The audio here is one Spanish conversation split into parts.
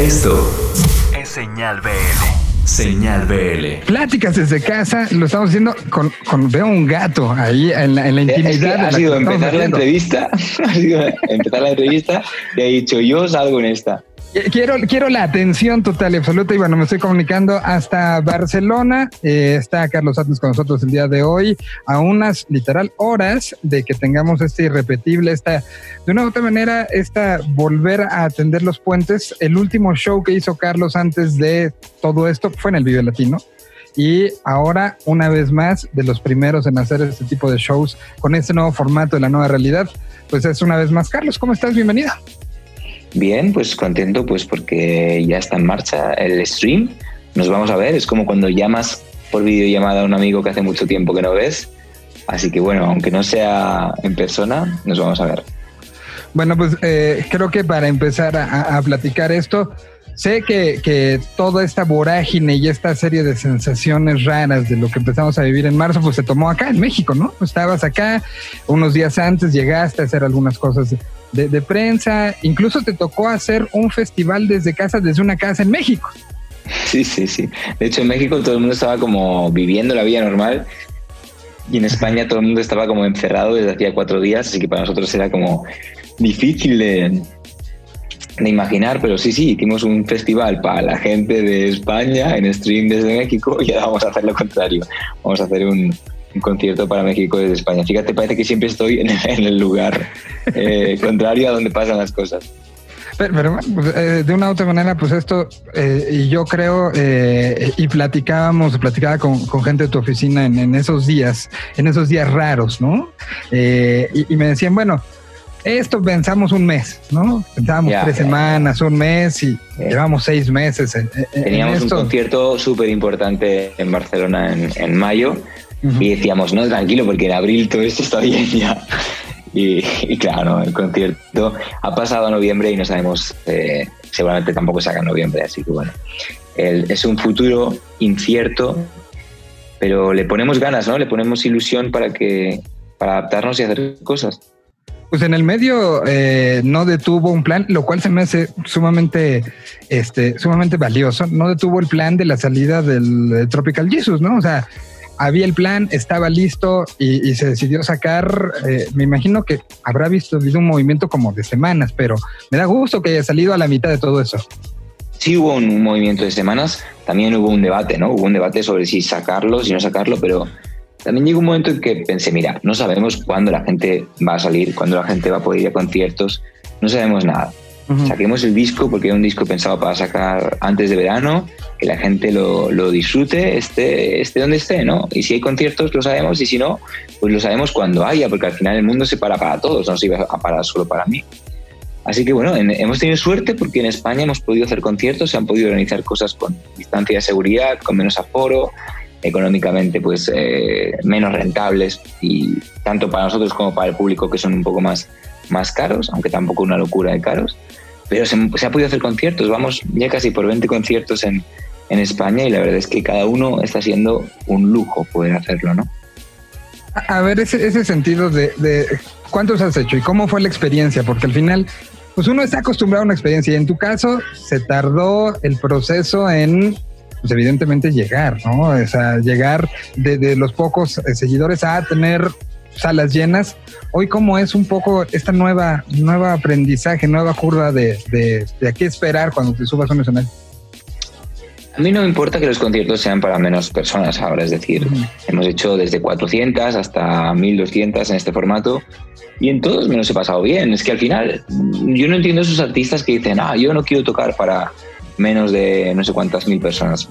Esto es Señal BL. Señal BL. Pláticas desde casa, lo estamos haciendo con, con veo un gato ahí en la, en la intimidad. ha sido empezar la entrevista, ha sido empezar la entrevista y he dicho yo salgo en esta. Quiero, quiero la atención total y absoluta y bueno, me estoy comunicando hasta Barcelona. Eh, está Carlos Atnes con nosotros el día de hoy a unas literal horas de que tengamos este irrepetible, esta, de una u otra manera, esta volver a atender los puentes. El último show que hizo Carlos antes de todo esto fue en el Vive Latino. Y ahora, una vez más, de los primeros en hacer este tipo de shows con este nuevo formato de la nueva realidad, pues es una vez más. Carlos, ¿cómo estás? Bienvenida. Bien, pues contento pues porque ya está en marcha el stream. Nos vamos a ver, es como cuando llamas por videollamada a un amigo que hace mucho tiempo que no ves. Así que bueno, aunque no sea en persona, nos vamos a ver. Bueno, pues eh, creo que para empezar a, platicar esto, sé que, que, toda esta vorágine y esta serie de sensaciones raras de lo que empezamos a vivir en marzo, pues se tomó acá en México, ¿no? Estabas acá, unos días antes llegaste a hacer algunas cosas de, prensa, incluso te tocó hacer un festival desde casa, desde una casa en México. Sí, sí, sí. De hecho, en México todo el mundo estaba como viviendo la vida normal y en España todo el mundo estaba como encerrado desde hacía cuatro días, así que para nosotros era como difícil de, de imaginar, pero sí, sí, hicimos un festival para la gente de España en stream desde México y ahora vamos a hacer lo contrario. Vamos a hacer un, un concierto para México desde España. Fíjate, parece que siempre estoy en, el lugar eh, contrario a donde pasan las cosas. Pero, pues, eh, de una u otra manera, pues esto, eh, y yo creo, y platicábamos, platicaba con, gente de tu oficina en, esos días, en esos días raros, ¿no? Y, me decían, bueno, esto pensamos un mes, ¿no? Pensábamos tres semanas, un mes y llevamos seis meses. Teníamos un concierto súper importante en Barcelona en, en mayo y decíamos, no, tranquilo, porque en abril todo esto está bien ya. Y, claro, el concierto ha pasado a noviembre y no sabemos, eh, seguramente tampoco saca en noviembre, así que bueno, es un futuro incierto, pero le ponemos ganas, ¿no? Le ponemos ilusión para, que, para adaptarnos y hacer cosas. Pues en el medio eh, no detuvo un plan, lo cual se me hace sumamente, este, sumamente valioso. No detuvo el plan de la salida del Tropical Jesus, ¿no? O sea, había el plan, estaba listo y, se decidió sacar. Eh, me imagino que habrá visto un movimiento como de semanas, pero me da gusto que haya salido a la mitad de todo eso. Sí hubo un, movimiento de semanas, también hubo un debate, ¿no? Hubo un debate sobre si sacarlo, si no sacarlo, pero también llegó un momento en que pensé, mira, no sabemos cuándo la gente va a salir, cuándo la gente va a poder ir a conciertos, no sabemos nada. Saquemos el disco porque es un disco pensado para sacar antes de verano, que la gente lo, lo, disfrute, esté, esté donde esté, ¿no? Y si hay conciertos lo sabemos y si no, pues lo sabemos cuando haya, porque al final el mundo se para para todos, no se iba a parar solo para mí. Así que bueno, hemos tenido suerte porque en España hemos podido hacer conciertos, se han podido organizar cosas con distancia de seguridad, con menos aforo, económicamente pues eh, menos rentables y tanto para nosotros como para el público que son un poco más, más caros, aunque tampoco una locura de caros pero se, ha podido hacer conciertos, vamos ya casi por 20 conciertos en, en España y la verdad es que cada uno está siendo un lujo poder hacerlo, ¿no? A ver, ese, ese sentido de, de, cuántos has hecho y cómo fue la experiencia, porque al final, pues uno está acostumbrado a una experiencia y en tu caso se tardó el proceso en, pues evidentemente llegar, ¿no? O sea, llegar de, de los pocos eh, seguidores a tener salas llenas. Hoy, ¿cómo es un poco esta nueva, nueva aprendizaje, nueva curva de, de, de qué esperar cuando te subas a un escenario? A mí no me importa que los conciertos sean para menos personas ahora, es decir, hemos hecho desde 400 hasta 1200 en este formato y en todos me los he pasado bien. Es que al final yo no entiendo esos artistas que dicen, ah, yo no quiero tocar para menos de no sé cuántas mil personas.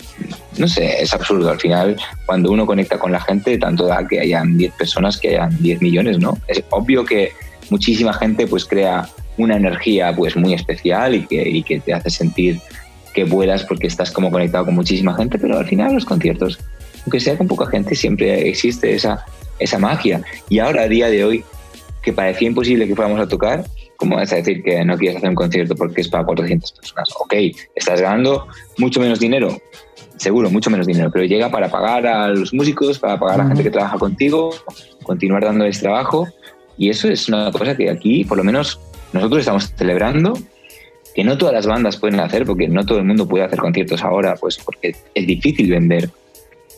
No sé, es absurdo. Al final, cuando uno conecta con la gente, tanto da que hayan 10 personas que hayan 10 millones, ¿no? Es obvio que muchísima gente pues crea una energía pues muy especial y que, y que te hace sentir que vuelas porque estás como conectado con muchísima gente, pero al final los conciertos, aunque sea con poca gente, siempre existe esa, esa magia. Y ahora, a día de hoy, que parecía imposible que fuéramos a tocar, ¿cómo vas a decir que no quieres hacer un concierto porque es para 400 personas? Ok, estás ganando mucho menos dinero, seguro, mucho menos dinero, pero llega para pagar a los músicos, para pagar a la gente que trabaja contigo, continuar dándoles trabajo. Y eso es una cosa que aquí, por lo menos, nosotros estamos celebrando que no todas las bandas pueden hacer, porque no todo el mundo puede hacer conciertos ahora, pues porque es difícil vender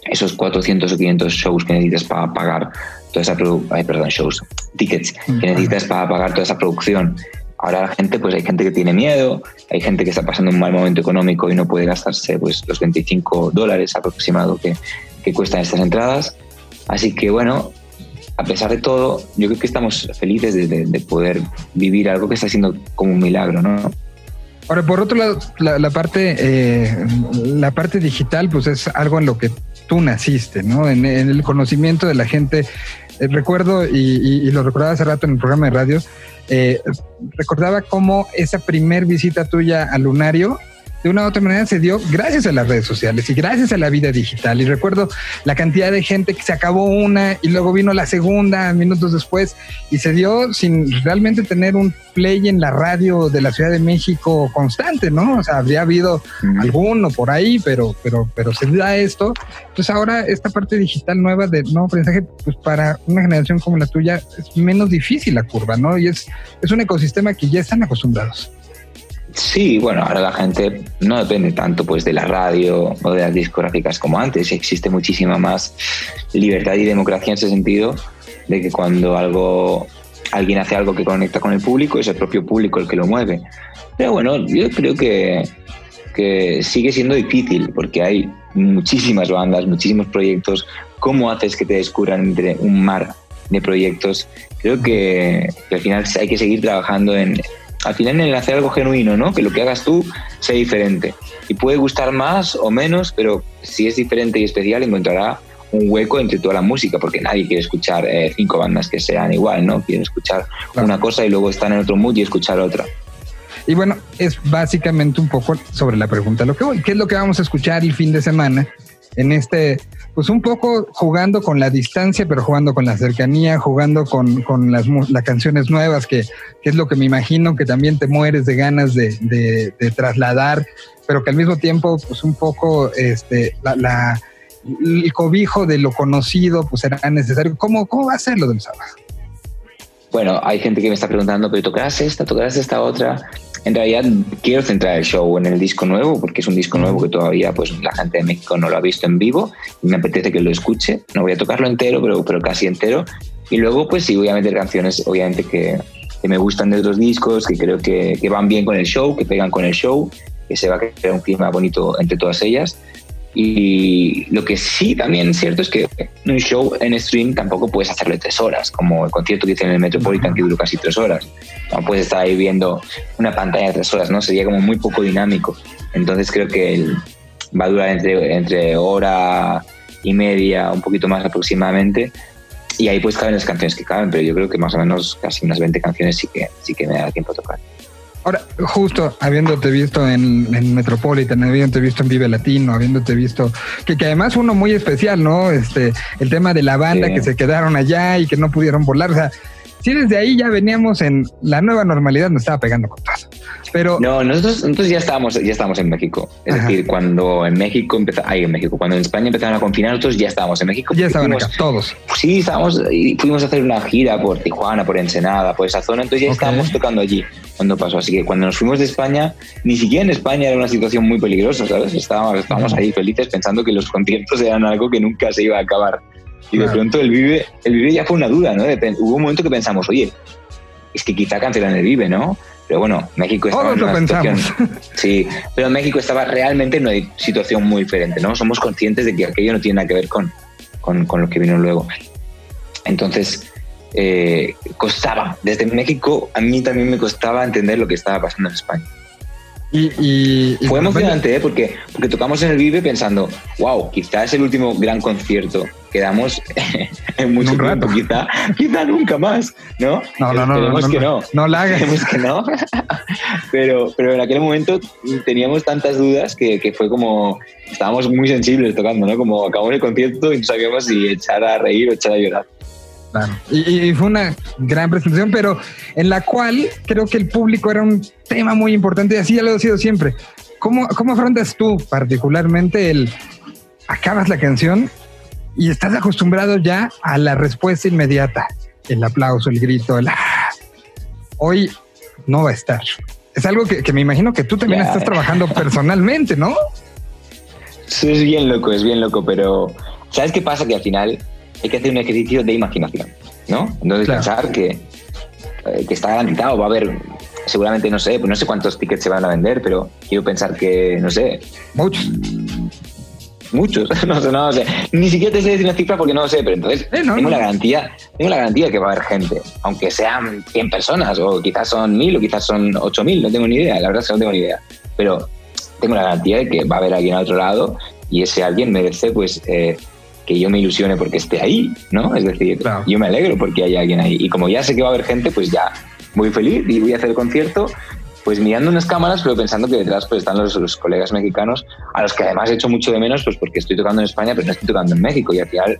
esos 400 o 500 shows que necesitas para pagar toda esa producción, perdón, shows, tickets que necesitas para pagar toda esa producción. Ahora la gente, pues hay gente que tiene miedo, hay gente que está pasando un mal momento económico y no puede gastarse pues los 25 dólares aproximado que, que cuestan estas entradas. Así que bueno, a pesar de todo, yo creo que estamos felices de, poder vivir algo que está siendo como un milagro, ¿no? Ahora, por otro lado, la, parte, eh, la parte digital, pues es algo en lo que tú naciste, ¿no? En, el conocimiento de la gente. Eh, recuerdo, y, lo recordaba hace rato en el programa de radio, eh, recordaba cómo esa primer visita tuya al lunario de una u otra manera se dio gracias a las redes sociales y gracias a la vida digital. Y recuerdo la cantidad de gente que se acabó una y luego vino la segunda minutos después y se dio sin realmente tener un play en la radio de la Ciudad de México constante, ¿no? O sea, habría habido alguno por ahí, pero, pero, pero se da esto. Entonces ahora esta parte digital nueva de nuevo aprendizaje, pues para una generación como la tuya es menos difícil la curva, ¿no? Y es, es un ecosistema que ya están acostumbrados. Sí, bueno, ahora la gente no depende tanto pues de la radio o de las discográficas como antes. Existe muchísima más libertad y democracia en ese sentido de que cuando algo alguien hace algo que conecta con el público es el propio público el que lo mueve. Pero bueno, yo creo que, que sigue siendo difícil porque hay muchísimas bandas, muchísimos proyectos. ¿Cómo haces que te descubran entre un mar de proyectos? Creo que, que al final hay que seguir trabajando en, al final en hacer algo genuino, ¿no? Que lo que hagas tú sea diferente. Y puede gustar más o menos, pero si es diferente y especial, encontrará un hueco entre toda la música, porque nadie quiere escuchar eh, cinco bandas que sean igual, ¿no? Quieren escuchar una cosa y luego están en otro mood y escuchar otra. Y bueno, es básicamente un poco sobre la pregunta lo que voy. ¿Qué es lo que vamos a escuchar el fin de semana en este pues un poco jugando con la distancia, pero jugando con la cercanía, jugando con, con las, las, canciones nuevas, que, que, es lo que me imagino que también te mueres de ganas de, de, trasladar, pero que al mismo tiempo, pues un poco este, la, la, el cobijo de lo conocido, pues será necesario. ¿Cómo, cómo va a ser lo del sábado? Bueno, hay gente que me está preguntando, pero tocarás esta, tocarás esta otra en realidad quiero centrar el show en el disco nuevo, porque es un disco nuevo que todavía pues, la gente de México no lo ha visto en vivo y me apetece que lo escuche. No voy a tocarlo entero, pero, pero casi entero. Y luego, pues sí, voy a meter canciones, obviamente, que, que me gustan de otros discos, que creo que, que van bien con el show, que pegan con el show, que se va a crear un clima bonito entre todas ellas. Y lo que sí también es cierto es que un show en stream tampoco puedes hacerle tres horas, como el concierto que en el Metropolitan que duró casi tres horas. No puedes estar ahí viendo una pantalla de tres horas, ¿no? Sería como muy poco dinámico. Entonces creo que va a durar entre, entre hora y media, un poquito más aproximadamente. Y ahí pues caben las canciones que caben, pero yo creo que más o menos casi unas 20 canciones sí que, sí que me da tiempo a tocar. Ahora, justo habiéndote visto en, en, Metropolitan, habiéndote visto en Vive Latino, habiéndote visto, que, que además uno muy especial, ¿no? Este, el tema de la banda que se quedaron allá y que no pudieron volar, o sea, si desde ahí ya veníamos en la nueva normalidad, nos estaba pegando con todo. Pero no, nosotros, nosotros ya estábamos, ya estábamos en México. Es decir, cuando en México empezó, ahí en México, cuando en España empezaron a confinar, nosotros ya estábamos en México. Ya estaban acá, todos. Sí, estábamos y fuimos a hacer una gira por Tijuana, por Ensenada, por esa zona, entonces ya estábamos tocando allí cuando pasó. Así que cuando nos fuimos de España, ni siquiera en España era una situación muy peligrosa, ¿sabes? Estábamos, estábamos ahí felices pensando que los conciertos eran algo que nunca se iba a acabar. Y de pronto el Vive, el Vive ya fue una duda, ¿no? hubo un momento que pensamos, oye, es que quizá cancelan el Vive, ¿no? Pero bueno, México estaba en una situación. Sí, pero México estaba realmente en una situación muy diferente, ¿no? Somos conscientes de que aquello no tiene nada que ver con, con, con lo que vino luego. Entonces, eh, costaba. Desde México a mí también me costaba entender lo que estaba pasando en España. Y, Fue emocionante, ¿eh? porque, porque tocamos en el Vive pensando, wow, quizás es el último gran concierto que damos en mucho tiempo, quizá, quizá nunca más, ¿no? No, no, no. no, que no. No, la hagas. que no. pero, pero en aquel momento teníamos tantas dudas que, que, fue como, estábamos muy sensibles tocando, ¿no? Como acabamos el concierto y no sabíamos si echar a reír o echar a llorar. Claro. Y, fue una gran presentación, pero en la cual creo que el público era un tema muy importante y así ya lo ha sido siempre. ¿Cómo, cómo afrontas tú particularmente el acabas la canción y estás acostumbrado ya a la respuesta inmediata? El aplauso, el grito, el... Ah". Hoy no va a estar. es algo que, me imagino que tú también estás trabajando personalmente, ¿no? Sí, es bien loco, es bien loco, pero ¿sabes qué pasa? Que al final hay que hacer un ejercicio de imaginación, ¿no? Entonces pensar que, eh, que está garantizado, va a haber seguramente no sé, pues no sé cuántos tickets se van a vender, pero quiero pensar que, no sé. Muchos. Muchos, no sé, no sé. Ni siquiera te sé decir una cifra porque no lo sé, pero entonces eh, tengo la garantía, tengo la garantía de que va a haber gente, aunque sean 100 personas, o quizás son 1000, o quizás son 8000, no tengo ni idea, la verdad es que no tengo ni idea. Pero tengo la garantía de que va a haber alguien al otro lado y ese alguien merece pues eh, que yo me ilusione porque esté ahí, ¿no? Es decir, yo me alegro porque hay alguien ahí. Y como ya sé que va a haber gente, pues ya muy feliz y voy a hacer el concierto pues mirando unas cámaras, pero pensando que detrás pues, están los, colegas mexicanos, a los que además he hecho mucho de menos, pues porque estoy tocando en España, pero no estoy tocando en México. Y al final,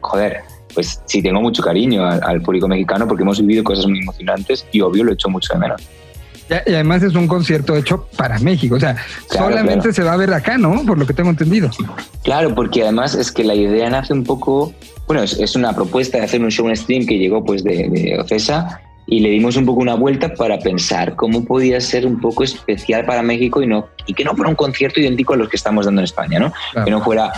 joder, pues sí tengo mucho cariño al, público mexicano porque hemos vivido cosas muy emocionantes y obvio lo he hecho mucho de menos. Y además es un concierto hecho para México, o sea, solamente se va a ver acá, ¿no? Por lo que tengo entendido. Claro, porque además es que la idea nace un poco, bueno, es, una propuesta de hacer un show en stream que llegó pues de, de Ocesa y le dimos un poco una vuelta para pensar cómo podía ser un poco especial para México y, no, y que no fuera un concierto idéntico a los que estamos dando en España, ¿no? Que no fuera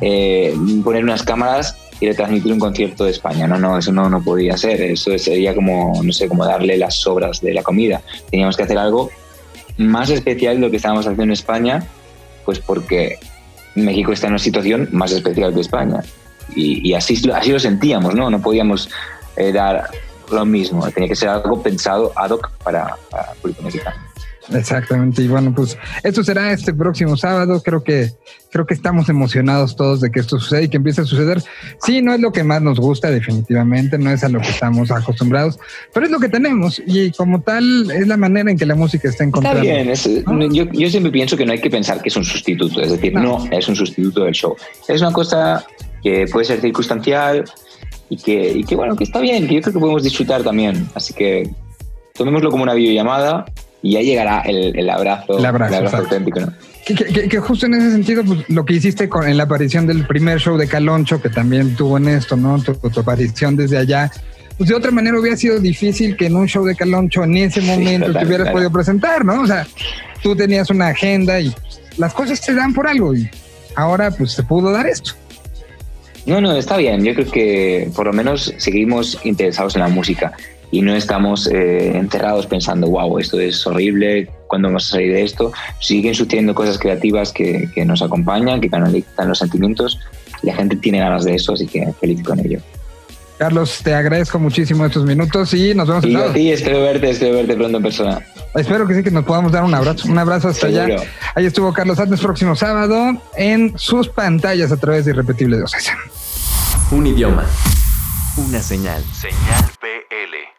eh, poner unas cámaras y retransmitir un concierto de España. No, no, eso no, no podía ser. Eso sería como, no sé, como darle las sobras de la comida. Teníamos que hacer algo más especial de lo que estábamos haciendo en España, pues porque México está en una situación más especial que España. Y, así, así lo sentíamos, ¿no? No podíamos eh, dar lo mismo, tenía que ser algo pensado ad hoc para, para el público mexicano. Exactamente, y bueno, pues esto será este próximo sábado. Creo que creo que estamos emocionados todos de que esto suceda y que empiece a suceder. Sí, no es lo que más nos gusta, definitivamente, no es a lo que estamos acostumbrados, pero es lo que tenemos y como tal es la manera en que la música está encontrando. Está bien, yo, yo, siempre pienso que no hay que pensar que es un sustituto, es decir, no. no es un sustituto del show. Es una cosa que puede ser circunstancial, y que, y que bueno, que está bien, que yo creo que podemos disfrutar también. Así que tomémoslo como una videollamada y ya llegará el, el abrazo, el abrazo, auténtico. ¿no? Que, que, justo en ese sentido, pues, lo que hiciste con, en la aparición del primer show de Caloncho, que también tuvo en esto, ¿no? Tu, aparición desde allá, pues de otra manera hubiera sido difícil que en un show de Caloncho en ese momento te hubieras podido presentar, ¿no? O sea, tú tenías una agenda y las cosas se dan por algo y ahora pues se pudo dar esto. No, no, está bien. Yo creo que por lo menos seguimos interesados en la música y no estamos eh, encerrados pensando, wow, esto es horrible, ¿cuándo vamos a salir de esto? Siguen sucediendo cosas creativas que, que nos acompañan, que canalizan los sentimientos y la gente tiene ganas de eso, así que feliz con ello. Carlos, te agradezco muchísimo estos minutos y nos vemos. Y a ti, espero verte, espero verte pronto en persona. Espero que sí, que nos podamos dar un abrazo. Un abrazo hasta allá. Ahí estuvo Carlos Antes, próximo sábado, en sus pantallas a través de Irrepetible de Ocesa. Un idioma. Una señal. Señal PL.